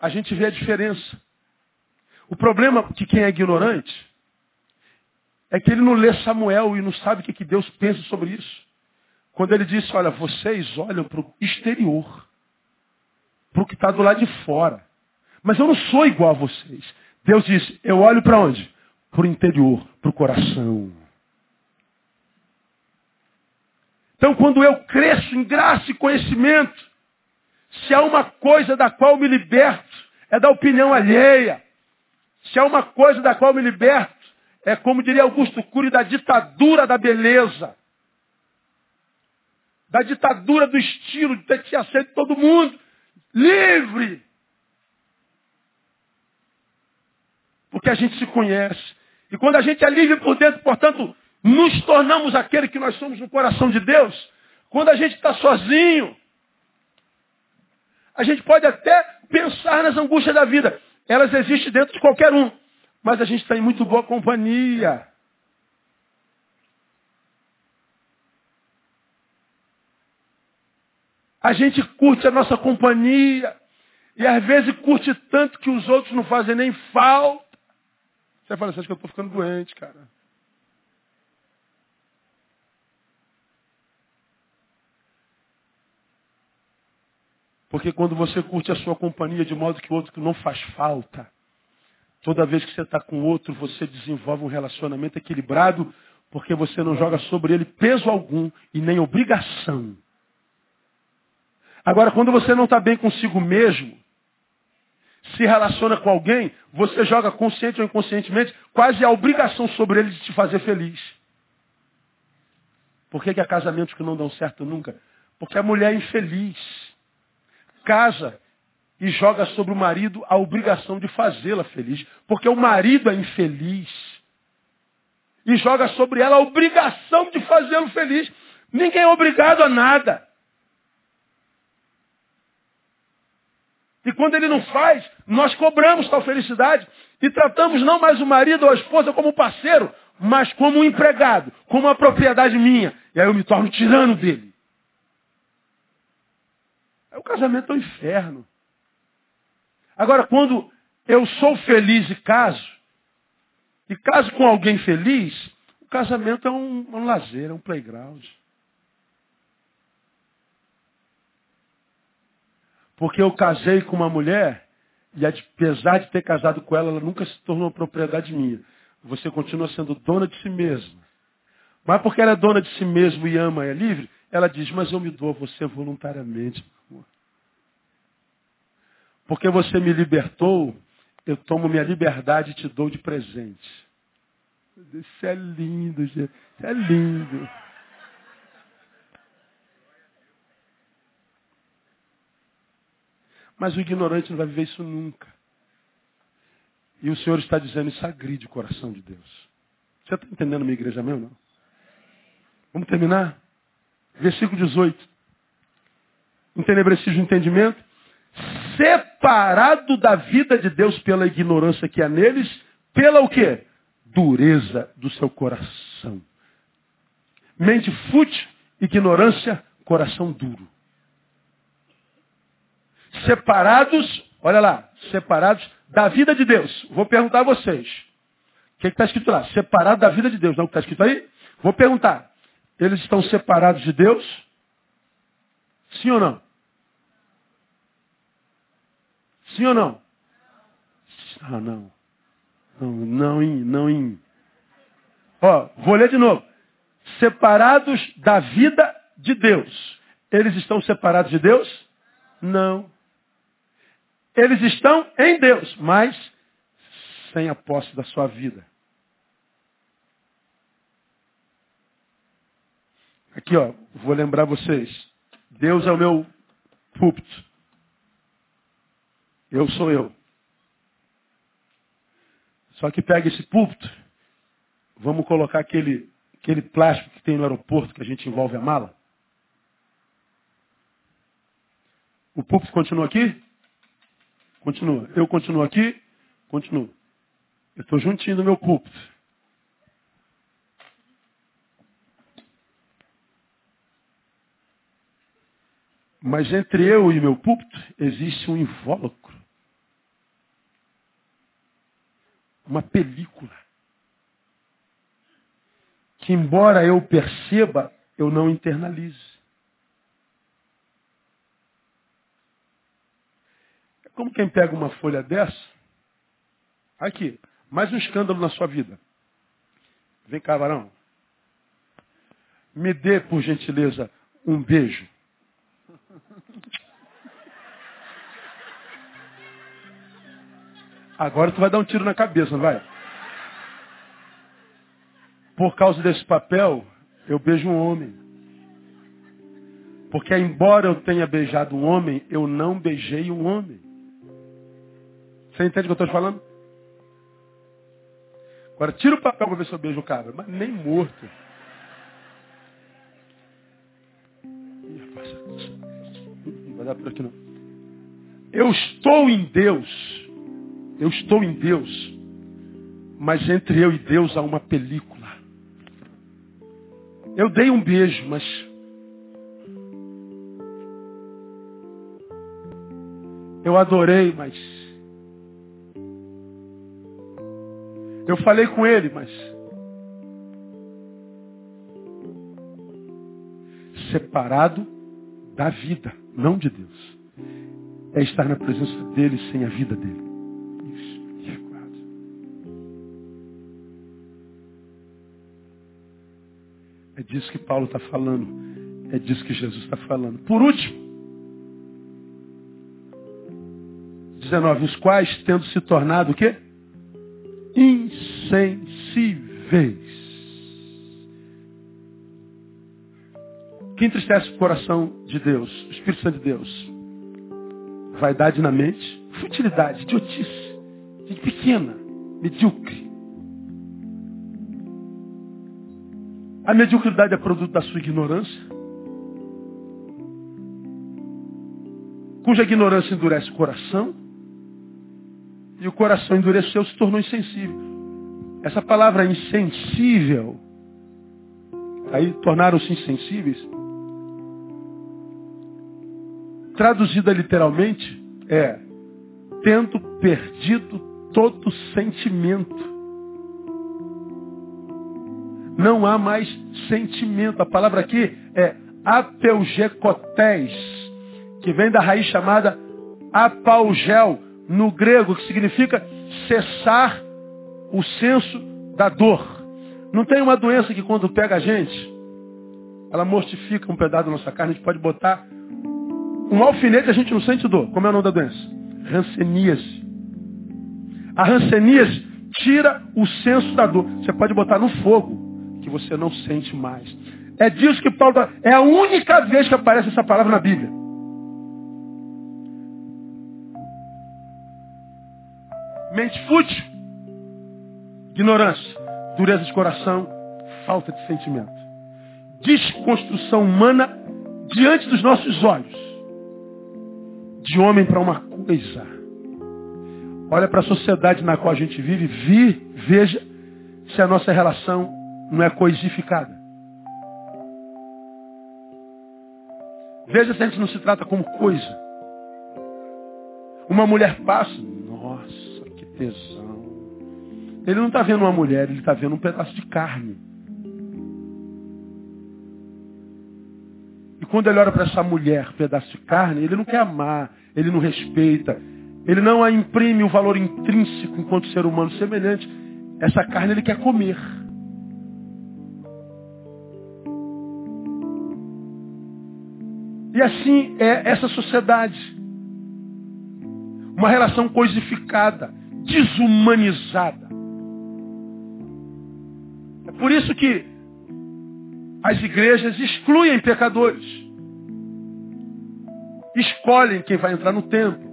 A gente vê a diferença. O problema de quem é ignorante é que ele não lê Samuel e não sabe o que Deus pensa sobre isso. Quando ele disse, olha, vocês olham para o exterior, para o que está do lado de fora. Mas eu não sou igual a vocês. Deus disse, eu olho para onde? Para o interior, para o coração. Então, quando eu cresço em graça e conhecimento, se há uma coisa da qual me liberto, é da opinião alheia. Se há uma coisa da qual me liberto, é como diria Augusto Cury, da ditadura da beleza da ditadura do estilo, de ter que ser todo mundo. Livre! Porque a gente se conhece. E quando a gente é livre por dentro, portanto, nos tornamos aquele que nós somos no coração de Deus. Quando a gente está sozinho, a gente pode até pensar nas angústias da vida. Elas existem dentro de qualquer um. Mas a gente está em muito boa companhia. A gente curte a nossa companhia. E às vezes curte tanto que os outros não fazem nem falta. Você fala, você acha que eu estou ficando doente, cara? Porque quando você curte a sua companhia de modo que o outro não faz falta, toda vez que você está com o outro, você desenvolve um relacionamento equilibrado, porque você não joga sobre ele peso algum e nem obrigação. Agora, quando você não está bem consigo mesmo, se relaciona com alguém, você joga consciente ou inconscientemente quase a obrigação sobre ele de te fazer feliz. Por que, que há casamentos que não dão certo nunca? Porque a mulher é infeliz. Casa e joga sobre o marido a obrigação de fazê-la feliz. Porque o marido é infeliz. E joga sobre ela a obrigação de fazê-lo feliz. Ninguém é obrigado a nada. E quando ele não faz, nós cobramos tal felicidade e tratamos não mais o marido ou a esposa como parceiro, mas como um empregado, como uma propriedade minha. E aí eu me torno tirano dele. É o casamento é um inferno. Agora, quando eu sou feliz e caso, e caso com alguém feliz, o casamento é um, um lazer, é um playground. Porque eu casei com uma mulher e apesar de ter casado com ela, ela nunca se tornou propriedade minha. Você continua sendo dona de si mesma. Mas porque ela é dona de si mesma e ama e é livre, ela diz, mas eu me dou a você voluntariamente. Porque você me libertou, eu tomo minha liberdade e te dou de presente. Isso é lindo, gente. Isso é lindo. Mas o ignorante não vai viver isso nunca. E o Senhor está dizendo, isso agride o coração de Deus. Você está entendendo minha igreja mesmo, não? Vamos terminar? Versículo 18. Entenebrecido o entendimento. Separado da vida de Deus pela ignorância que há neles, pela o quê? Dureza do seu coração. Mente fútil, ignorância, coração duro separados, olha lá, separados da vida de Deus. Vou perguntar a vocês. O que está escrito lá? Separado da vida de Deus. Não o que está escrito aí? Vou perguntar. Eles estão separados de Deus? Sim ou não? Sim ou não? Ah, não. Não, não não. Ó, vou ler de novo. Separados da vida de Deus. Eles estão separados de Deus? Não. Eles estão em Deus, mas sem a posse da sua vida. Aqui, ó, vou lembrar vocês. Deus é o meu púlpito. Eu sou eu. Só que pega esse púlpito Vamos colocar aquele, aquele plástico que tem no aeroporto que a gente envolve a mala? O púlpito continua aqui? Continua. Eu continuo aqui? Continuo. Eu estou juntinho do meu púlpito. Mas entre eu e meu púlpito existe um invólucro. Uma película. Que embora eu perceba, eu não internalize. É como quem pega uma folha dessa. Aqui, mais um escândalo na sua vida. Vem cá, varão. Me dê, por gentileza, um beijo. Agora tu vai dar um tiro na cabeça, não vai? Por causa desse papel, eu beijo um homem. Porque embora eu tenha beijado um homem, eu não beijei um homem. Você entende o que eu estou falando? Agora tira o papel para ver se eu beijo o cara. Mas nem morto. Não vai dar por aqui não. Eu estou em Deus. Eu estou em Deus. Mas entre eu e Deus há uma película. Eu dei um beijo, mas eu adorei, mas eu falei com ele, mas separado da vida, não de Deus. É estar na presença dele sem a vida dele. Disso que Paulo está falando. É disso que Jesus está falando. Por último, 19, os quais, tendo se tornado o quê? Insensíveis. Que entristece o coração de Deus, o Espírito Santo de Deus? Vaidade na mente, futilidade, idiotice, gente pequena, medíocre. A mediocridade é produto da sua ignorância. Cuja ignorância endurece o coração. E o coração endureceu, se tornou insensível. Essa palavra insensível, aí tornaram-se insensíveis. Traduzida literalmente é tendo perdido todo sentimento não há mais sentimento. A palavra aqui é apeugecotés, que vem da raiz chamada apaugel, no grego, que significa cessar o senso da dor. Não tem uma doença que quando pega a gente, ela mortifica um pedaço da nossa carne, a gente pode botar um alfinete a gente não sente dor. Como é o nome da doença? Ranceníase. A ranceníase tira o senso da dor. Você pode botar no fogo que você não sente mais. É disso que Paulo está. É a única vez que aparece essa palavra na Bíblia. Mente fútil, ignorância, dureza de coração, falta de sentimento. Desconstrução humana diante dos nossos olhos. De homem para uma coisa. Olha para a sociedade na qual a gente vive, vi, veja se a nossa relação não é coisificada. Veja se a gente não se trata como coisa. Uma mulher passa, nossa, que tesão. Ele não está vendo uma mulher, ele está vendo um pedaço de carne. E quando ele olha para essa mulher, pedaço de carne, ele não quer amar, ele não respeita, ele não a imprime o valor intrínseco enquanto ser humano semelhante. Essa carne ele quer comer. E assim é essa sociedade. Uma relação coisificada, desumanizada. É por isso que as igrejas excluem pecadores. Escolhem quem vai entrar no templo.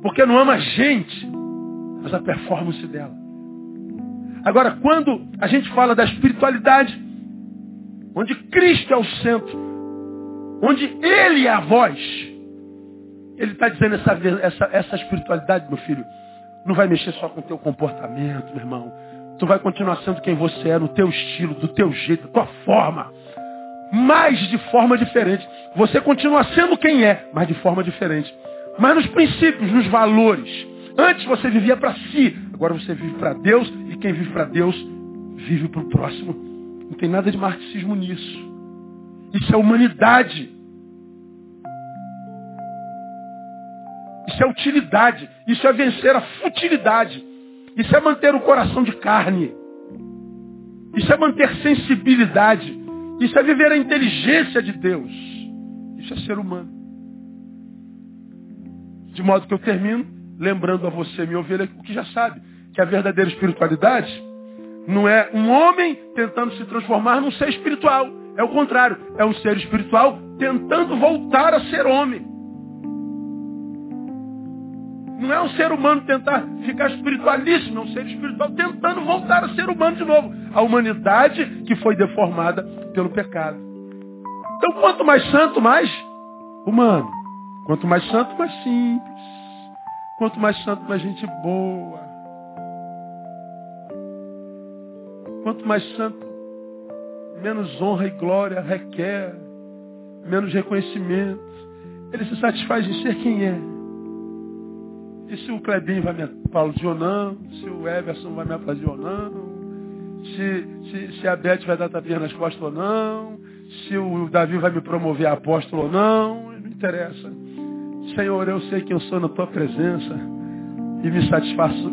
Porque não ama a gente, mas a performance dela. Agora, quando a gente fala da espiritualidade, onde Cristo é o centro, onde Ele é a voz, Ele está dizendo essa, essa, essa espiritualidade, meu filho, não vai mexer só com o teu comportamento, meu irmão. Tu vai continuar sendo quem você é, no teu estilo, do teu jeito, da tua forma. Mas de forma diferente. Você continua sendo quem é, mas de forma diferente. Mas nos princípios, nos valores. Antes você vivia para si, agora você vive para Deus, e quem vive para Deus, vive para o próximo. Não tem nada de marxismo nisso. Isso é humanidade. Isso é utilidade. Isso é vencer a futilidade. Isso é manter o coração de carne. Isso é manter sensibilidade. Isso é viver a inteligência de Deus. Isso é ser humano. De modo que eu termino lembrando a você, minha ovelha, o que já sabe, que a verdadeira espiritualidade não é um homem tentando se transformar num ser espiritual. É o contrário. É um ser espiritual tentando voltar a ser homem. Não é um ser humano tentar ficar espiritualíssimo, é um ser espiritual tentando voltar a ser humano de novo. A humanidade que foi deformada pelo pecado. Então, quanto mais santo, mais humano. Quanto mais santo, mais simples. Quanto mais santo, mais gente boa. Quanto mais santo, menos honra e glória requer, menos reconhecimento. Ele se satisfaz em ser quem é. E se o Clebinho vai me aplaudir ou não, se o Everson vai me aplaudir ou não, se, se, se a Beth vai dar tapinha nas costas ou não, se o Davi vai me promover a apóstolo ou não, não interessa. Senhor, eu sei que eu sou na tua presença e me satisfaço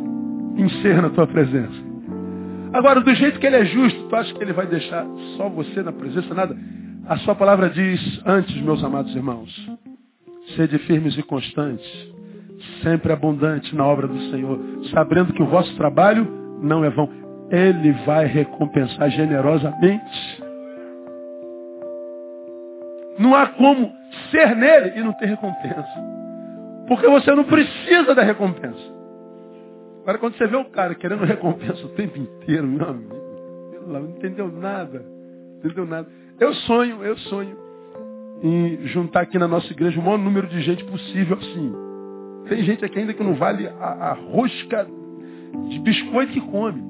em ser na tua presença. Agora, do jeito que ele é justo, tu acha que ele vai deixar só você na presença? Nada. A sua palavra diz antes, meus amados irmãos, sede firmes e constantes, sempre abundante na obra do Senhor, sabendo que o vosso trabalho não é vão. Ele vai recompensar generosamente. Não há como ser nele e não ter recompensa. Porque você não precisa da recompensa. Agora, quando você vê o cara querendo [laughs] recompensa o tempo inteiro, meu amigo, não entendeu nada. Entendeu nada. Eu sonho, eu sonho em juntar aqui na nossa igreja o maior número de gente possível assim. Tem gente aqui ainda que não vale a, a rosca de biscoito que come.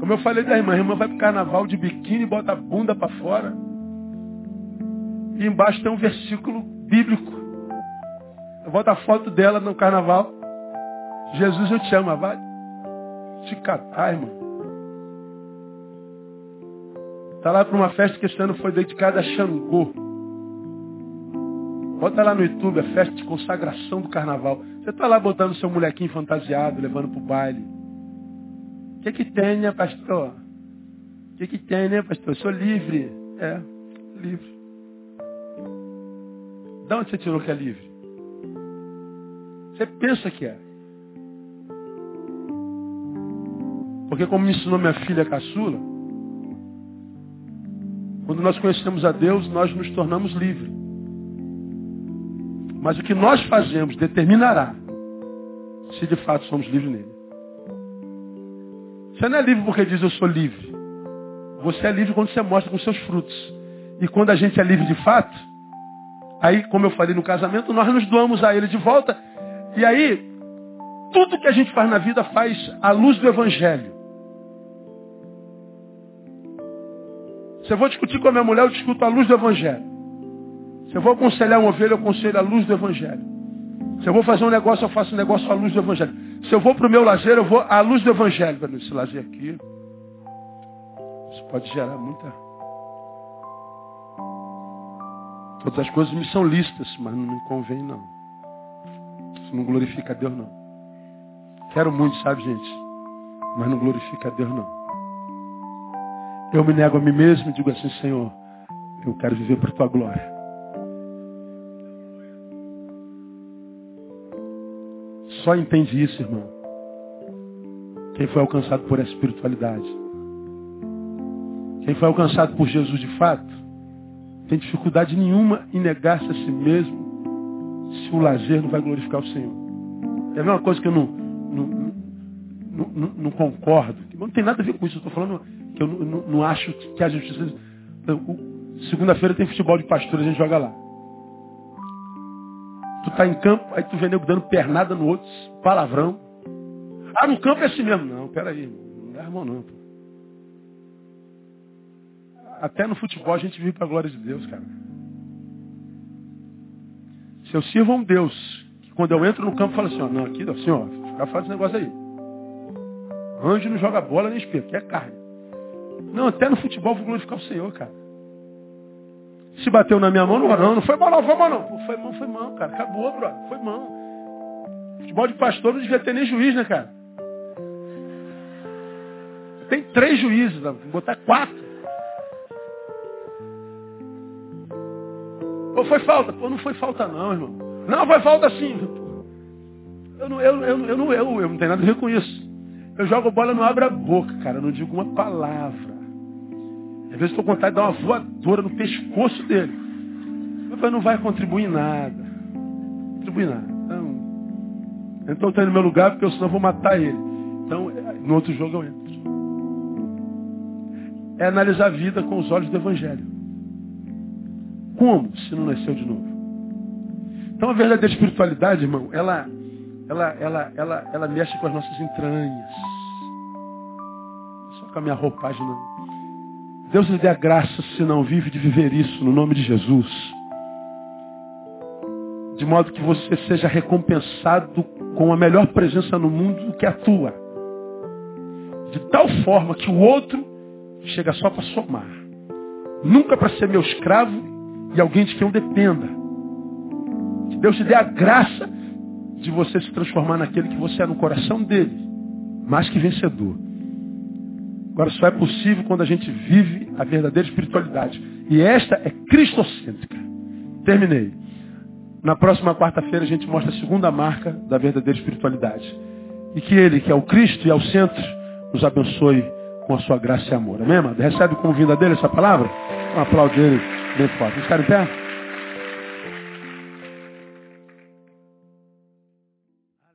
Como eu falei da irmã, a irmã vai para o carnaval de biquíni, bota a bunda para fora. E embaixo tem um versículo bíblico. Eu boto a foto dela no carnaval. Jesus, eu te amo. Vai te catar, irmão. Está lá para uma festa que este ano foi dedicada a Xangô. Bota lá no YouTube a festa de consagração do carnaval. Você está lá botando seu molequinho fantasiado, levando para o baile. O que, que tem, né, pastor? O que, que tem, né, pastor? Eu sou livre. É, livre. De onde você tirou que é livre? Você pensa que é. Porque como me ensinou minha filha caçula, quando nós conhecemos a Deus, nós nos tornamos livres. Mas o que nós fazemos determinará se de fato somos livres nele. Você não é livre porque diz eu sou livre. Você é livre quando você mostra com seus frutos. E quando a gente é livre de fato, aí, como eu falei no casamento, nós nos doamos a ele de volta. E aí, tudo que a gente faz na vida faz à luz do Evangelho. Se eu vou discutir com a minha mulher, eu discuto à luz do Evangelho. Se eu vou aconselhar uma ovelha, eu aconselho à luz do Evangelho. Se eu vou fazer um negócio, eu faço um negócio à luz do Evangelho. Se eu vou para o meu lazer, eu vou à luz do Evangelho. Esse lazer aqui, isso pode gerar muita. Todas as coisas me são listas, mas não me convém não. Não glorifica a Deus não. Quero muito, sabe, gente? Mas não glorifica a Deus não. Eu me nego a mim mesmo e digo assim, Senhor, eu quero viver por tua glória. Só entende isso, irmão. Quem foi alcançado por essa espiritualidade. Quem foi alcançado por Jesus de fato, tem dificuldade nenhuma em negar-se a si mesmo se o lazer não vai glorificar o Senhor. É a mesma coisa que no, não, não, não, não concordo. Não tem nada a ver com isso. Eu estou falando que eu não, acho que a justiça. Segunda-feira tem futebol de pastor, a gente joga lá. Tu tá em campo, aí tu vê nego dando pernada no outro, palavrão. Ah, no campo é assim mesmo. Não, peraí, não é irmão não. Pô. Até no futebol a gente vive para a glória de Deus, cara. Eu sirvo a um Deus, que quando eu entro no campo fala assim, ó, não, aqui, assim, ó, fica fazendo negócio aí. Anjo não joga bola nem espelho, que é carne. Não, até no futebol vou glorificar o Senhor, cara. Se bateu na minha mão, não, não, não foi mal não, foi mal não. Pô, foi mão, foi mão, cara. Acabou, brother. Foi mão. Futebol de pastor não devia ter nem juiz, né, cara? Tem três juízes, vou botar quatro. Ou foi falta? Pô, não foi falta não, irmão. Não, foi falta sim. Eu não, eu, eu, eu, não, eu, eu não tenho nada a ver com isso. Eu jogo bola, não abro a boca, cara. Eu não digo uma palavra. Às vezes estou com vontade de dar uma voadora no pescoço dele. Mas não vai contribuir nada. Contribuir nada. Então, então está no meu lugar porque eu senão vou matar ele. Então, no outro jogo eu entro. É analisar a vida com os olhos do Evangelho. Como se não nasceu de novo? Então a verdadeira espiritualidade, irmão, ela, ela, ela, ela, ela mexe com as nossas entranhas. Só com a minha roupagem não. Deus lhe dê a graça, se não vive, de viver isso no nome de Jesus. De modo que você seja recompensado com a melhor presença no mundo que a tua. De tal forma que o outro chega só para somar. Nunca para ser meu escravo e alguém de quem eu dependa. Que Deus te dê a graça de você se transformar naquele que você é no coração dele, mais que vencedor. Agora só é possível quando a gente vive a verdadeira espiritualidade. E esta é cristocêntrica. Terminei. Na próxima quarta-feira a gente mostra a segunda marca da verdadeira espiritualidade. E que ele, que é o Cristo e é o centro, nos abençoe com a sua graça e amor. Amém, amado? Recebe como vinda dele essa palavra? Um aplauso dele bem forte. Vamos ficar em pé?